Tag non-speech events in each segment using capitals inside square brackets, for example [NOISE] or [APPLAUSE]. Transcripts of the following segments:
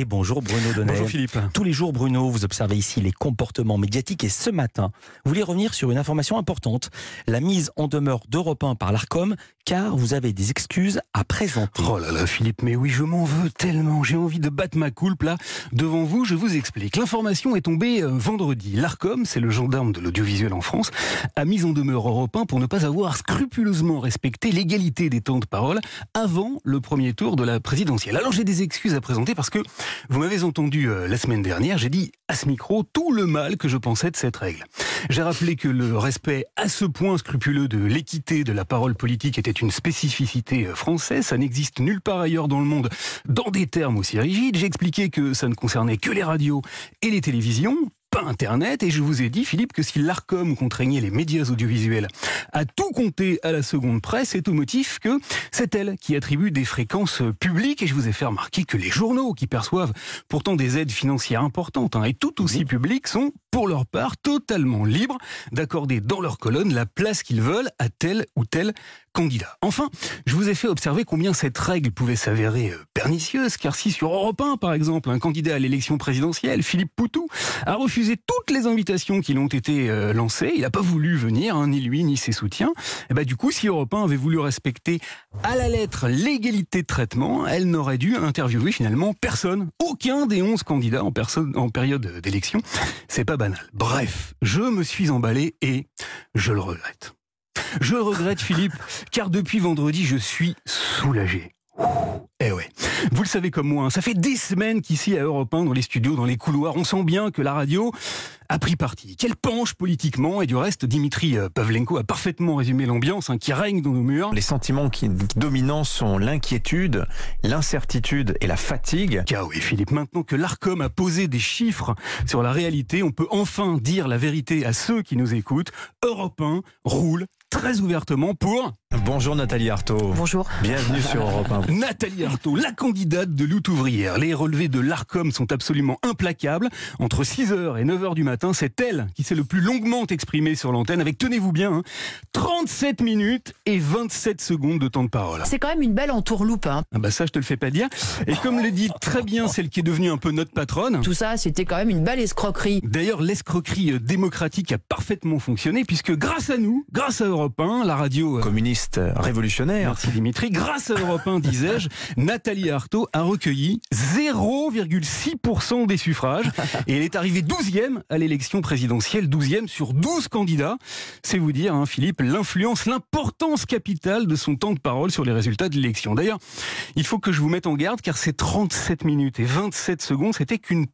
Et bonjour Bruno Donnet. Bonjour Philippe. Tous les jours, Bruno, vous observez ici les comportements médiatiques et ce matin, vous voulez revenir sur une information importante, la mise en demeure d'Europe 1 par l'ARCOM, car vous avez des excuses à présenter. Oh là là Philippe, mais oui, je m'en veux tellement. J'ai envie de battre ma coulpe là. Devant vous, je vous explique. L'information est tombée euh, vendredi. L'ARCOM, c'est le gendarme de l'audiovisuel en France, a mis en demeure Europe 1 pour ne pas avoir scrupuleusement respecté l'égalité des temps de parole avant le premier tour de la présidentielle. Alors j'ai des excuses à présenter parce que vous m'avez entendu euh, la semaine dernière, j'ai dit à ce micro tout le mal que je pensais de cette règle. J'ai rappelé que le respect à ce point scrupuleux de l'équité de la parole politique était une spécificité euh, française, ça n'existe nulle part ailleurs dans le monde dans des termes aussi rigides. J'ai expliqué que ça ne concernait que les radios et les télévisions, pas Internet, et je vous ai dit, Philippe, que si l'ARCOM contraignait les médias audiovisuels à tout compter à la seconde presse, c'est au motif que c'est elle qui attribue des fréquences publiques, et je vous ai fait remarquer que les journaux, qui perçoivent pourtant des aides financières importantes, hein, et tout aussi publiques, sont, pour leur part, totalement libres d'accorder dans leur colonne la place qu'ils veulent à tel ou tel candidat. Enfin, je vous ai fait observer combien cette règle pouvait s'avérer euh, pernicieuse, car si sur Europe 1, par exemple, un candidat à l'élection présidentielle, Philippe Poutou, a refusé toutes les invitations qui l'ont été euh, lancées, il n'a pas voulu venir, hein, ni lui, ni ses soutiens, et bah, du coup, si Europe 1 avait voulu respecter à la lettre l'égalité de traitement, elle n'aurait dû interviewer finalement personne, aucun des 11 candidats en, personne, en période d'élection. C'est pas banal. Bref, je me suis emballé et je le regrette. Je le regrette, Philippe, [LAUGHS] car depuis vendredi, je suis soulagé. Eh ouais. Vous le savez comme moi, hein, ça fait des semaines qu'ici à Europe 1, dans les studios, dans les couloirs, on sent bien que la radio a pris parti, qu'elle penche politiquement, et du reste, Dimitri euh, Pavlenko a parfaitement résumé l'ambiance hein, qui règne dans nos murs. Les sentiments qui dominants sont l'inquiétude, l'incertitude et la fatigue. Ah oui, Philippe, maintenant que l'ARCOM a posé des chiffres sur la réalité, on peut enfin dire la vérité à ceux qui nous écoutent. Europe 1 roule très ouvertement pour... Bonjour Nathalie Arthaud. Bonjour. Bienvenue sur Europe 1. [LAUGHS] Nathalie Arthaud, la candidate de lutte ouvrière. Les relevés de l'ARCOM sont absolument implacables. Entre 6h et 9h du matin, c'est elle qui s'est le plus longuement exprimée sur l'antenne avec, tenez-vous bien, hein, 37 minutes et 27 secondes de temps de parole. C'est quand même une belle entourloupe. Hein. Ah bah ça, je te le fais pas dire. Et comme le dit très bien celle qui est devenue un peu notre patronne... Tout ça, c'était quand même une belle escroquerie. D'ailleurs, l'escroquerie euh, démocratique a parfaitement fonctionné puisque grâce à nous, grâce à Europe 1, la radio... euh, Communiste révolutionnaire. Merci Dimitri. Grâce à Europe 1, disais-je, [LAUGHS] Nathalie Arthaud a recueilli 0,6% des suffrages et elle est arrivée 12e à l'élection présidentielle, 12e sur 12 candidats. C'est vous dire, hein, Philippe, l'influence, l'importance capitale de son temps de parole sur les résultats de l'élection. D'ailleurs, il faut que je vous mette en garde car ces 37 minutes et 27 secondes, c'était qu'une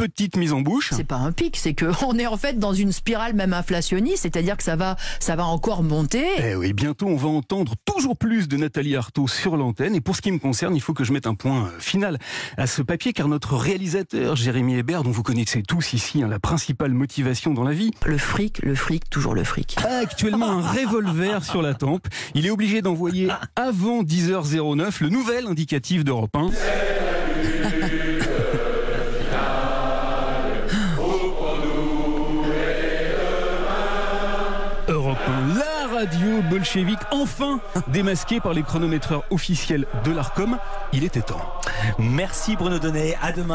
petite mise en bouche. C'est pas un pic, c'est que [LAUGHS] on est en fait dans une spirale même inflationniste, c'est-à-dire que ça va, ça va encore monter. Eh oui, bientôt on va entendre toujours plus de Nathalie Arthaud sur l'antenne. Et pour ce qui me concerne, il faut que je mette un point euh, final à ce papier, car notre réalisateur, Jérémy Hébert, dont vous connaissez tous ici hein, la principale motivation dans la vie, Le fric, le fric, toujours le fric. a actuellement un revolver sur la tempe. Il est obligé d'envoyer [LAUGHS] avant 10h09 le nouvel indicatif d'Europe 1. Europe 1, la radio bolchevique, enfin démasquée par les chronométreurs officiels de l'ARCOM. Il était temps. Merci Bruno Donnet, à demain.